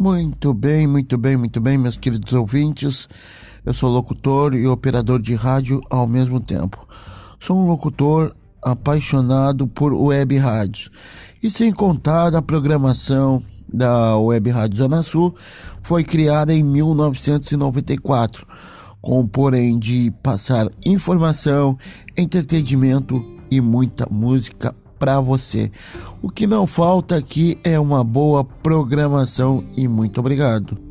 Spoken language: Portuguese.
Muito bem, muito bem, muito bem, meus queridos ouvintes. Eu sou locutor e operador de rádio ao mesmo tempo. Sou um locutor apaixonado por web rádio. E sem contar a programação da Web Rádio Zona Sul, foi criada em 1994, com porém de passar informação, entretenimento e muita música para você. O que não falta aqui é uma boa programação e muito obrigado.